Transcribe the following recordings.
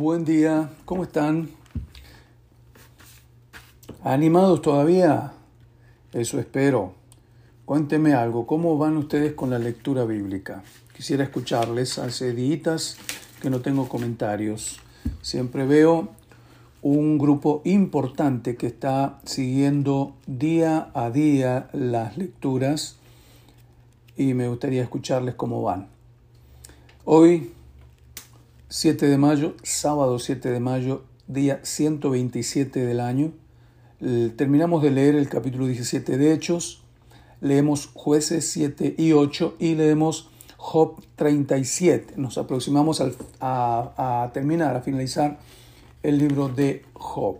Buen día, ¿cómo están? ¿Animados todavía? Eso espero. Cuénteme algo, ¿cómo van ustedes con la lectura bíblica? Quisiera escucharles, hace días que no tengo comentarios. Siempre veo un grupo importante que está siguiendo día a día las lecturas y me gustaría escucharles cómo van. Hoy, 7 de mayo, sábado 7 de mayo, día 127 del año, terminamos de leer el capítulo 17 de Hechos, leemos jueces 7 y 8 y leemos Job 37. Nos aproximamos a, a terminar, a finalizar el libro de Job.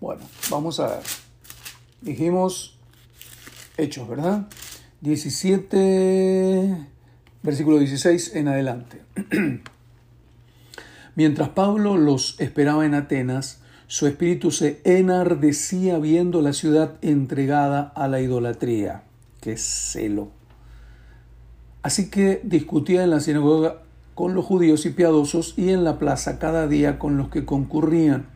Bueno, vamos a ver. Dijimos Hechos, ¿verdad? 17, versículo 16 en adelante. Mientras Pablo los esperaba en Atenas, su espíritu se enardecía viendo la ciudad entregada a la idolatría. ¡Qué celo! Así que discutía en la sinagoga con los judíos y piadosos y en la plaza cada día con los que concurrían.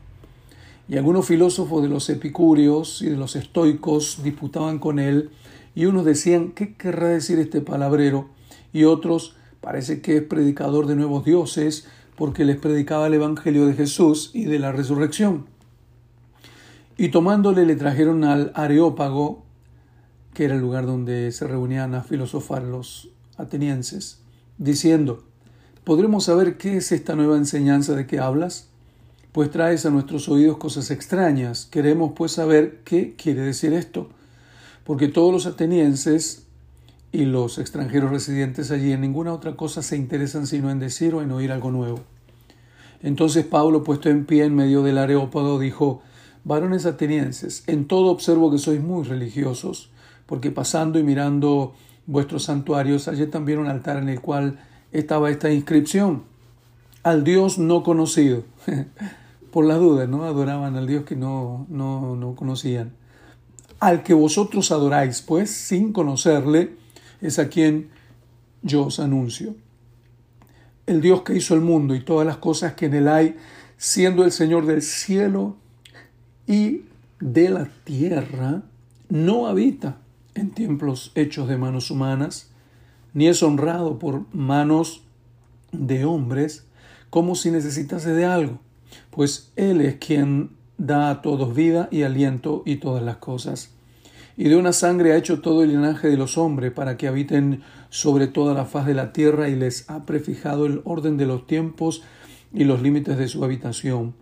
Y algunos filósofos de los epicúreos y de los estoicos disputaban con él, y unos decían, ¿qué querrá decir este palabrero? Y otros, parece que es predicador de nuevos dioses, porque les predicaba el Evangelio de Jesús y de la resurrección. Y tomándole le trajeron al Areópago, que era el lugar donde se reunían a filosofar los atenienses, diciendo, ¿Podremos saber qué es esta nueva enseñanza de que hablas? Pues traes a nuestros oídos cosas extrañas. Queremos pues saber qué quiere decir esto. Porque todos los atenienses y los extranjeros residentes allí en ninguna otra cosa se interesan sino en decir o en oír algo nuevo. Entonces Pablo, puesto en pie en medio del areópago, dijo, Varones atenienses, en todo observo que sois muy religiosos, porque pasando y mirando vuestros santuarios hallé también un altar en el cual estaba esta inscripción, al Dios no conocido. Por las dudas, ¿no? Adoraban al Dios que no, no, no conocían. Al que vosotros adoráis, pues, sin conocerle, es a quien yo os anuncio. El Dios que hizo el mundo y todas las cosas que en él hay, siendo el Señor del cielo y de la tierra, no habita en templos hechos de manos humanas, ni es honrado por manos de hombres como si necesitase de algo, pues Él es quien da a todos vida y aliento y todas las cosas. Y de una sangre ha hecho todo el linaje de los hombres para que habiten sobre toda la faz de la tierra y les ha prefijado el orden de los tiempos y los límites de su habitación,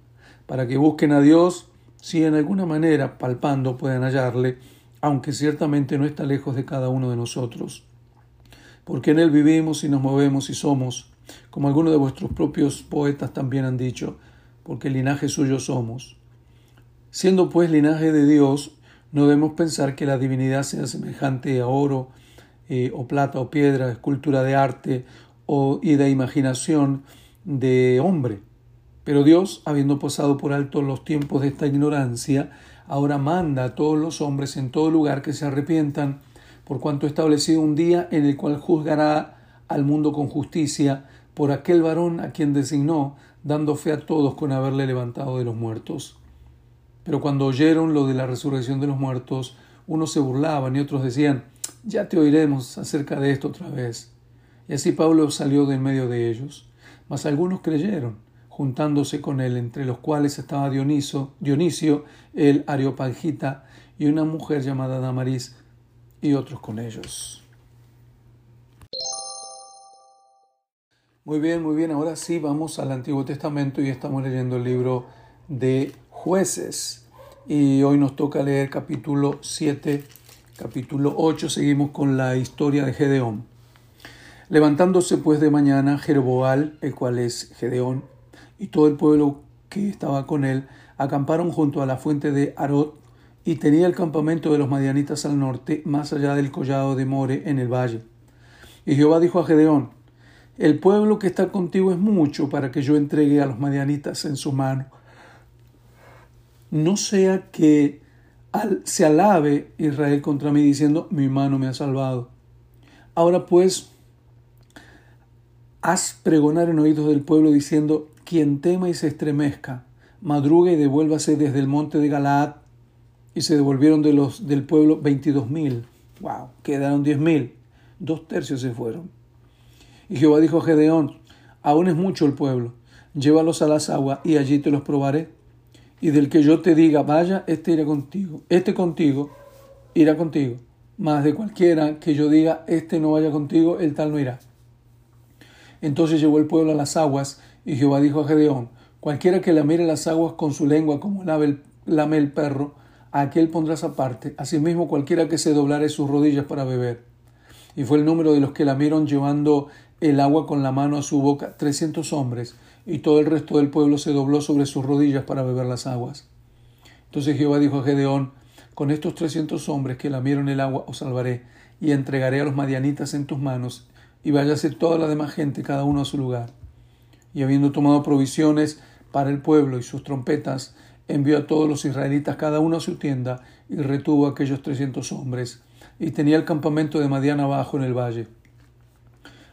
para que busquen a Dios si en alguna manera palpando puedan hallarle, aunque ciertamente no está lejos de cada uno de nosotros porque en Él vivimos y nos movemos y somos, como algunos de vuestros propios poetas también han dicho, porque linaje suyo somos. Siendo pues linaje de Dios, no debemos pensar que la divinidad sea semejante a oro eh, o plata o piedra, escultura de arte o, y de imaginación de hombre. Pero Dios, habiendo pasado por alto los tiempos de esta ignorancia, ahora manda a todos los hombres en todo lugar que se arrepientan por cuanto ha establecido un día en el cual juzgará al mundo con justicia por aquel varón a quien designó, dando fe a todos con haberle levantado de los muertos. Pero cuando oyeron lo de la resurrección de los muertos, unos se burlaban y otros decían, ya te oiremos acerca de esto otra vez. Y así Pablo salió de en medio de ellos. Mas algunos creyeron, juntándose con él, entre los cuales estaba Dioniso, Dionisio, el Areopagita, y una mujer llamada Damaris, y otros con ellos. Muy bien, muy bien. Ahora sí vamos al Antiguo Testamento y estamos leyendo el libro de jueces. Y hoy nos toca leer capítulo 7, capítulo 8. Seguimos con la historia de Gedeón. Levantándose pues de mañana Jeroboal, el cual es Gedeón, y todo el pueblo que estaba con él, acamparon junto a la fuente de Arot y tenía el campamento de los madianitas al norte, más allá del collado de More en el valle. Y Jehová dijo a Gedeón, el pueblo que está contigo es mucho para que yo entregue a los madianitas en su mano. No sea que se alabe Israel contra mí diciendo, mi mano me ha salvado. Ahora pues, haz pregonar en oídos del pueblo diciendo, quien tema y se estremezca, madrugue y devuélvase desde el monte de Galaad. Y se devolvieron de los, del pueblo veintidós mil. ¡Wow! Quedaron diez mil. Dos tercios se fueron. Y Jehová dijo a Gedeón, aún es mucho el pueblo, llévalos a las aguas y allí te los probaré. Y del que yo te diga, vaya, este irá contigo, este contigo, irá contigo. Más de cualquiera que yo diga, este no vaya contigo, el tal no irá. Entonces llevó el pueblo a las aguas, y Jehová dijo a Gedeón, cualquiera que lamire las aguas con su lengua como lame el perro, a aquel pondrás aparte, asimismo cualquiera que se doblare sus rodillas para beber. Y fue el número de los que lamieron llevando el agua con la mano a su boca, trescientos hombres, y todo el resto del pueblo se dobló sobre sus rodillas para beber las aguas. Entonces Jehová dijo a Gedeón, con estos trescientos hombres que lamieron el agua os salvaré, y entregaré a los madianitas en tus manos, y váyase toda la demás gente, cada uno a su lugar. Y habiendo tomado provisiones para el pueblo y sus trompetas, envió a todos los israelitas cada uno a su tienda, y retuvo a aquellos trescientos hombres, y tenía el campamento de Madian abajo en el valle.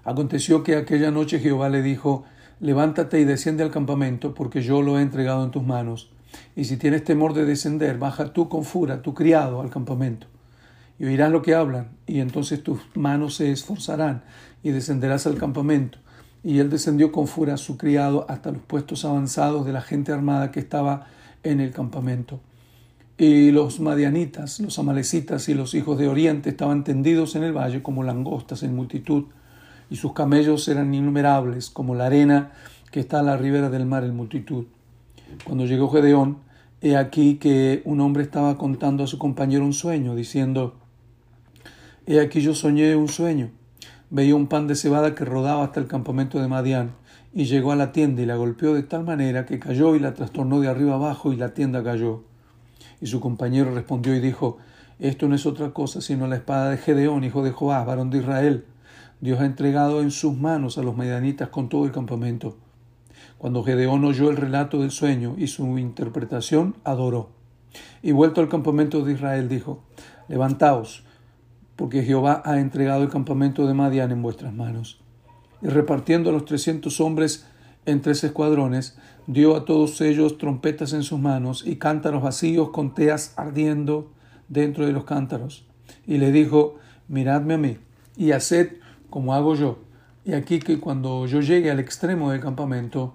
Aconteció que aquella noche Jehová le dijo, Levántate y desciende al campamento, porque yo lo he entregado en tus manos. Y si tienes temor de descender, baja tú con fura, tu criado, al campamento. Y oirás lo que hablan, y entonces tus manos se esforzarán, y descenderás al campamento. Y él descendió con fura su criado hasta los puestos avanzados de la gente armada que estaba en el campamento. Y los madianitas, los amalecitas y los hijos de Oriente estaban tendidos en el valle como langostas en multitud, y sus camellos eran innumerables como la arena que está a la ribera del mar en multitud. Cuando llegó Gedeón, he aquí que un hombre estaba contando a su compañero un sueño, diciendo, He aquí yo soñé un sueño veía un pan de cebada que rodaba hasta el campamento de Madián, y llegó a la tienda y la golpeó de tal manera que cayó y la trastornó de arriba abajo y la tienda cayó. Y su compañero respondió y dijo, Esto no es otra cosa sino la espada de Gedeón, hijo de Joás, varón de Israel. Dios ha entregado en sus manos a los medianitas con todo el campamento. Cuando Gedeón oyó el relato del sueño y su interpretación, adoró. Y vuelto al campamento de Israel, dijo, Levantaos, porque Jehová ha entregado el campamento de Madián en vuestras manos. Y repartiendo a los trescientos hombres en tres escuadrones, dio a todos ellos trompetas en sus manos y cántaros vacíos con teas ardiendo dentro de los cántaros. Y le dijo, miradme a mí y haced como hago yo. Y aquí que cuando yo llegue al extremo del campamento,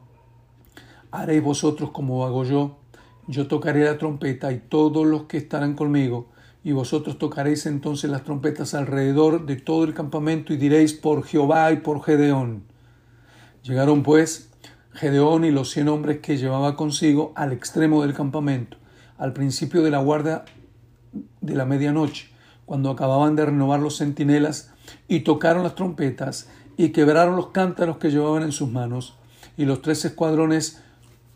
haréis vosotros como hago yo. Yo tocaré la trompeta y todos los que estarán conmigo y vosotros tocaréis entonces las trompetas alrededor de todo el campamento y diréis por Jehová y por Gedeón. Llegaron pues Gedeón y los cien hombres que llevaba consigo al extremo del campamento, al principio de la guardia de la medianoche, cuando acababan de renovar los centinelas, y tocaron las trompetas, y quebraron los cántaros que llevaban en sus manos, y los tres escuadrones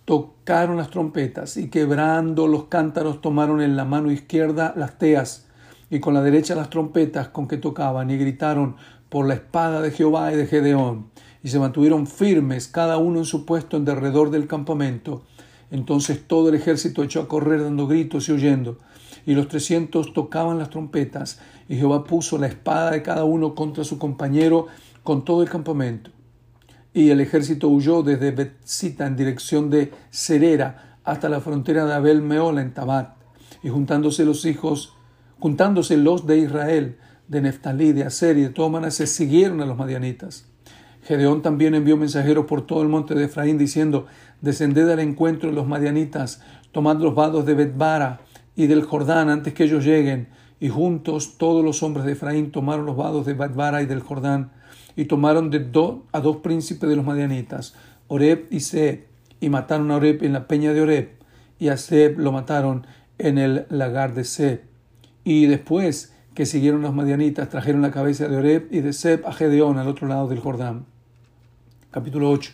tocaron las trompetas y quebrando los cántaros tomaron en la mano izquierda las teas y con la derecha las trompetas con que tocaban y gritaron por la espada de Jehová y de Gedeón y se mantuvieron firmes cada uno en su puesto en derredor del campamento. Entonces todo el ejército echó a correr dando gritos y huyendo y los trescientos tocaban las trompetas y Jehová puso la espada de cada uno contra su compañero con todo el campamento y el ejército huyó desde Betzita en dirección de Cerera hasta la frontera de Abel Meola en Tabat, y juntándose los hijos, juntándose los de Israel, de Neftalí, de Aser y de Tómanas, se siguieron a los madianitas. Gedeón también envió mensajeros por todo el monte de Efraín diciendo, descended al encuentro de los madianitas, tomad los vados de Betbara y del Jordán antes que ellos lleguen. Y juntos todos los hombres de Efraín tomaron los vados de Betbara y del Jordán y tomaron de do, a dos príncipes de los madianitas, Oreb y Seb, y mataron a Oreb en la peña de Oreb, y a Seb lo mataron en el lagar de Seb. Y después que siguieron los madianitas, trajeron la cabeza de Oreb y de Seb a Gedeón al otro lado del Jordán. Capítulo 8.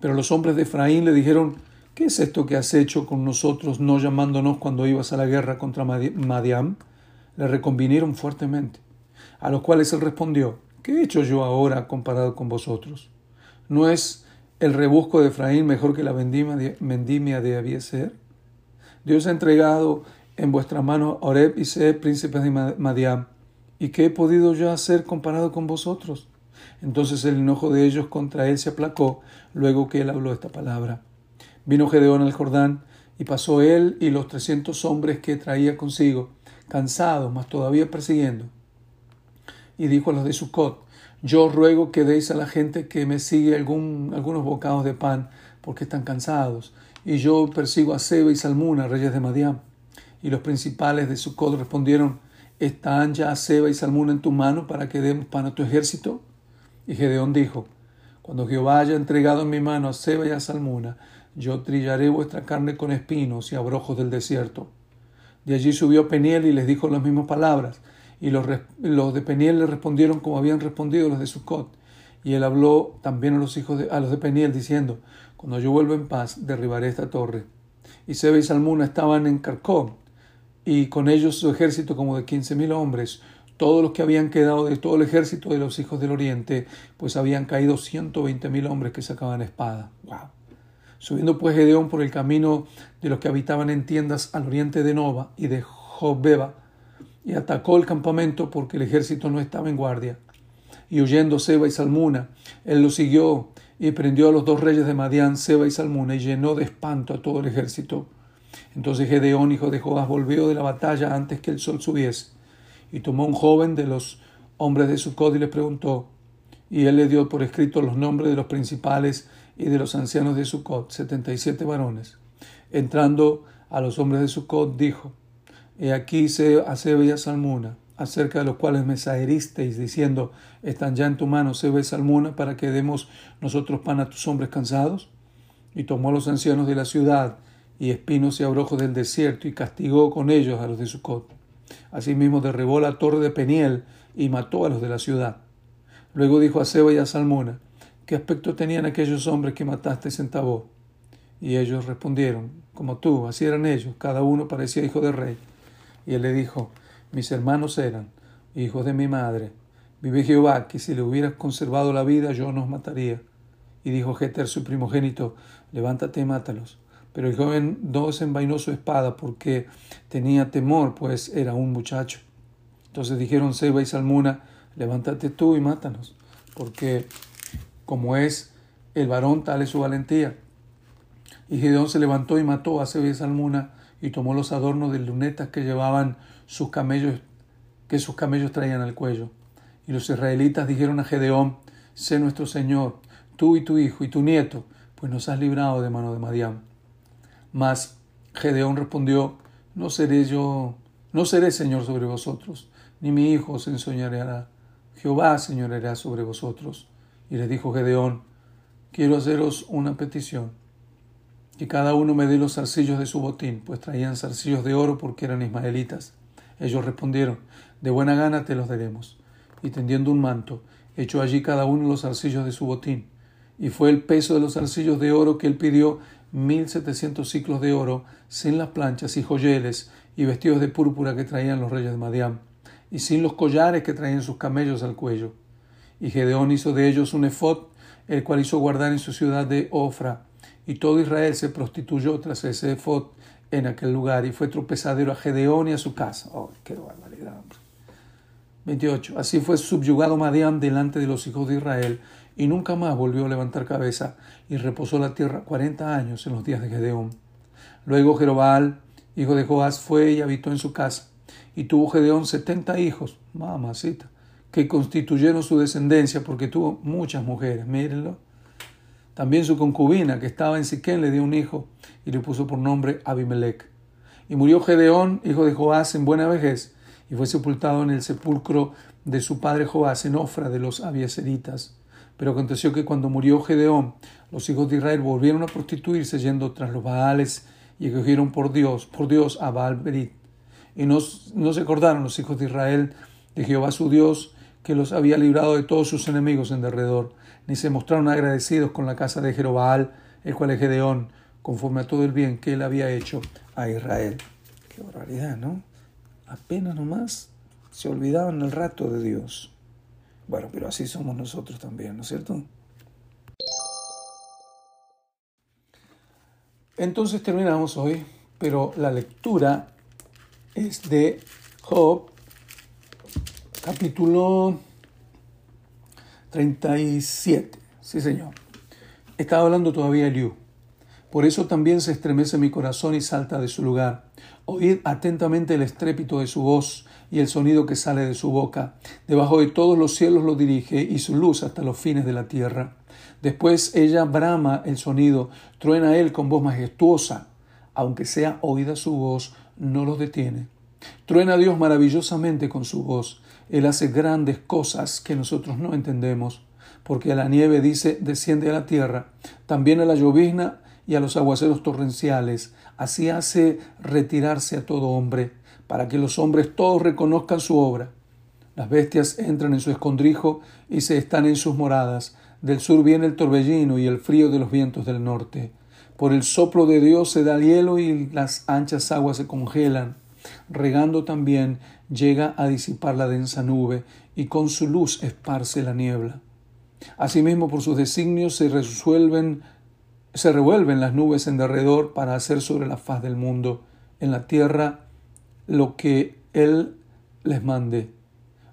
Pero los hombres de Efraín le dijeron, ¿qué es esto que has hecho con nosotros, no llamándonos cuando ibas a la guerra contra Madiam? Le reconvinieron fuertemente a los cuales él respondió, ¿qué he hecho yo ahora comparado con vosotros? ¿No es el rebusco de Efraín mejor que la vendimia de Abieser? Dios ha entregado en vuestra mano a Oreb y Seb, príncipes de Madiam. ¿Y qué he podido yo hacer comparado con vosotros? Entonces el enojo de ellos contra él se aplacó luego que él habló esta palabra. Vino Gedeón al Jordán y pasó él y los trescientos hombres que traía consigo, cansados, mas todavía persiguiendo. Y dijo a los de Sucot, yo ruego que deis a la gente que me sigue algún, algunos bocados de pan, porque están cansados. Y yo persigo a Seba y Salmuna, reyes de Madián. Y los principales de Sucot respondieron, ¿están ya Seba y Salmuna en tu mano para que demos pan a tu ejército? Y Gedeón dijo, cuando Jehová haya entregado en mi mano a Seba y a Salmuna, yo trillaré vuestra carne con espinos y abrojos del desierto. De allí subió Peniel y les dijo las mismas palabras. Y los, de Peniel le respondieron como habían respondido los de Sucot. Y él habló también a los hijos de, a los de Peniel, diciendo, Cuando yo vuelva en paz, derribaré esta torre. Y Seba y Salmuna estaban en Carcó, y con ellos su ejército como de quince mil hombres, todos los que habían quedado de todo el ejército de los hijos del oriente, pues habían caído ciento veinte mil hombres que sacaban espada. Wow. Subiendo pues Gedeón por el camino de los que habitaban en tiendas al oriente de Nova y de Jobeba, y atacó el campamento porque el ejército no estaba en guardia. Y huyendo Seba y Salmuna, él lo siguió y prendió a los dos reyes de Madián, Seba y Salmuna, y llenó de espanto a todo el ejército. Entonces Gedeón, hijo de Joás, volvió de la batalla antes que el sol subiese, y tomó un joven de los hombres de Sucod y le preguntó, y él le dio por escrito los nombres de los principales y de los ancianos de Sucot, setenta y siete varones. Entrando a los hombres de Sucot, dijo, He aquí a Sebe y a Salmuna, acerca de los cuales me saheristeis, diciendo, ¿están ya en tu mano Sebe y Salmuna para que demos nosotros pan a tus hombres cansados? Y tomó a los ancianos de la ciudad y espinos y abrojos del desierto y castigó con ellos a los de Sucot. Asimismo derribó la torre de Peniel y mató a los de la ciudad. Luego dijo a Seba y a Salmuna, ¿Qué aspecto tenían aquellos hombres que mataste en Tabó? Y ellos respondieron, como tú, así eran ellos, cada uno parecía hijo de rey. Y él le dijo, mis hermanos eran hijos de mi madre. Vive Jehová, que si le hubieras conservado la vida, yo nos mataría. Y dijo Jeter, su primogénito, levántate y mátalos. Pero el joven no desenvainó su espada porque tenía temor, pues era un muchacho. Entonces dijeron Seba y Salmuna, levántate tú y mátanos, porque como es el varón, tal es su valentía. Y Gedeón se levantó y mató a Seba y Salmuna y tomó los adornos de lunetas que llevaban sus camellos, que sus camellos traían al cuello. Y los israelitas dijeron a Gedeón, sé nuestro Señor, tú y tu hijo y tu nieto, pues nos has librado de mano de Madián. Mas Gedeón respondió, no seré yo, no seré Señor sobre vosotros, ni mi hijo os enseñará. Jehová señoreará sobre vosotros. Y le dijo Gedeón, quiero haceros una petición, que cada uno me dé los zarcillos de su botín, pues traían zarcillos de oro porque eran ismaelitas. Ellos respondieron, de buena gana te los daremos. Y tendiendo un manto, echó allí cada uno los zarcillos de su botín. Y fue el peso de los zarcillos de oro que él pidió, mil setecientos ciclos de oro, sin las planchas y joyeles y vestidos de púrpura que traían los reyes de Madián, y sin los collares que traían sus camellos al cuello. Y Gedeón hizo de ellos un efod, el cual hizo guardar en su ciudad de Ofra. Y todo Israel se prostituyó tras ese efod en aquel lugar y fue tropezadero a Gedeón y a su casa. ¡Oh, qué barbaridad! 28. Así fue subyugado Madián delante de los hijos de Israel y nunca más volvió a levantar cabeza y reposó la tierra cuarenta años en los días de Gedeón. Luego Jerobal, hijo de Joás, fue y habitó en su casa y tuvo Gedeón setenta hijos. Mamacita que constituyeron su descendencia porque tuvo muchas mujeres, mírenlo. También su concubina, que estaba en Siquén, le dio un hijo y le puso por nombre Abimelech. Y murió Gedeón, hijo de Joás, en buena vejez, y fue sepultado en el sepulcro de su padre Joás, en Ofra de los Abieseritas. Pero aconteció que cuando murió Gedeón, los hijos de Israel volvieron a prostituirse yendo tras los Baales y escogieron por Dios, por Dios a Baal Berit. Y no, no se acordaron los hijos de Israel de Jehová su Dios, que los había librado de todos sus enemigos en derredor, ni se mostraron agradecidos con la casa de Jerobaal, el cual es Gedeón, conforme a todo el bien que él había hecho a Israel. Qué barbaridad, ¿no? Apenas nomás se olvidaban el rato de Dios. Bueno, pero así somos nosotros también, ¿no es cierto? Entonces terminamos hoy, pero la lectura es de Job capítulo 37. Sí, señor. Estaba hablando todavía Eliú. Por eso también se estremece mi corazón y salta de su lugar. Oíd atentamente el estrépito de su voz y el sonido que sale de su boca. Debajo de todos los cielos lo dirige y su luz hasta los fines de la tierra. Después ella brama el sonido, truena él con voz majestuosa. Aunque sea oída su voz, no los detiene. Truena Dios maravillosamente con su voz. Él hace grandes cosas que nosotros no entendemos, porque a la nieve dice, desciende a la tierra, también a la llovizna y a los aguaceros torrenciales. Así hace retirarse a todo hombre, para que los hombres todos reconozcan su obra. Las bestias entran en su escondrijo y se están en sus moradas. Del sur viene el torbellino y el frío de los vientos del norte. Por el soplo de Dios se da el hielo y las anchas aguas se congelan. Regando también llega a disipar la densa nube y con su luz esparce la niebla. Asimismo, por sus designios se resuelven, se revuelven las nubes en derredor para hacer sobre la faz del mundo, en la tierra, lo que Él les mande.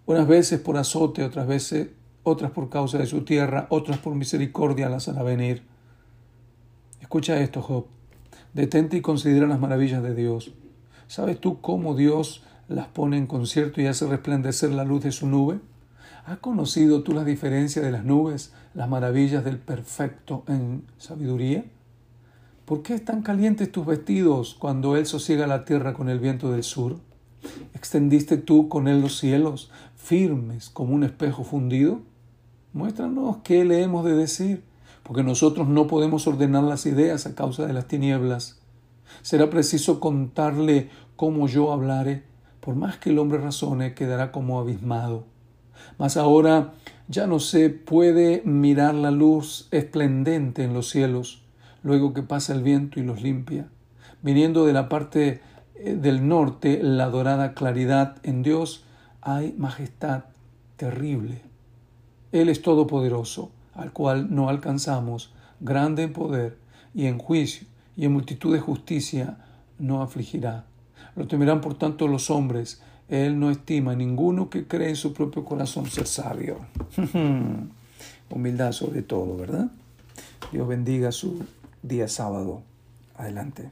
Unas veces por azote, otras veces, otras por causa de su tierra, otras por misericordia las hará venir. Escucha esto, Job. Detente y considera las maravillas de Dios. ¿Sabes tú cómo Dios las pone en concierto y hace resplandecer la luz de su nube? ¿Has conocido tú la diferencia de las nubes, las maravillas del perfecto en sabiduría? ¿Por qué están calientes tus vestidos cuando Él sosiega la tierra con el viento del sur? ¿Extendiste tú con Él los cielos, firmes como un espejo fundido? Muéstranos qué le hemos de decir, porque nosotros no podemos ordenar las ideas a causa de las tinieblas. Será preciso contarle cómo yo hablare, por más que el hombre razone, quedará como abismado. Mas ahora ya no se puede mirar la luz esplendente en los cielos, luego que pasa el viento y los limpia. Viniendo de la parte eh, del norte, la dorada claridad en Dios, hay majestad terrible. Él es todopoderoso, al cual no alcanzamos, grande en poder y en juicio y en multitud de justicia no afligirá. Lo temerán por tanto los hombres. Él no estima a ninguno que cree en su propio corazón ser sabio. Humildad sobre todo, ¿verdad? Dios bendiga su día sábado. Adelante.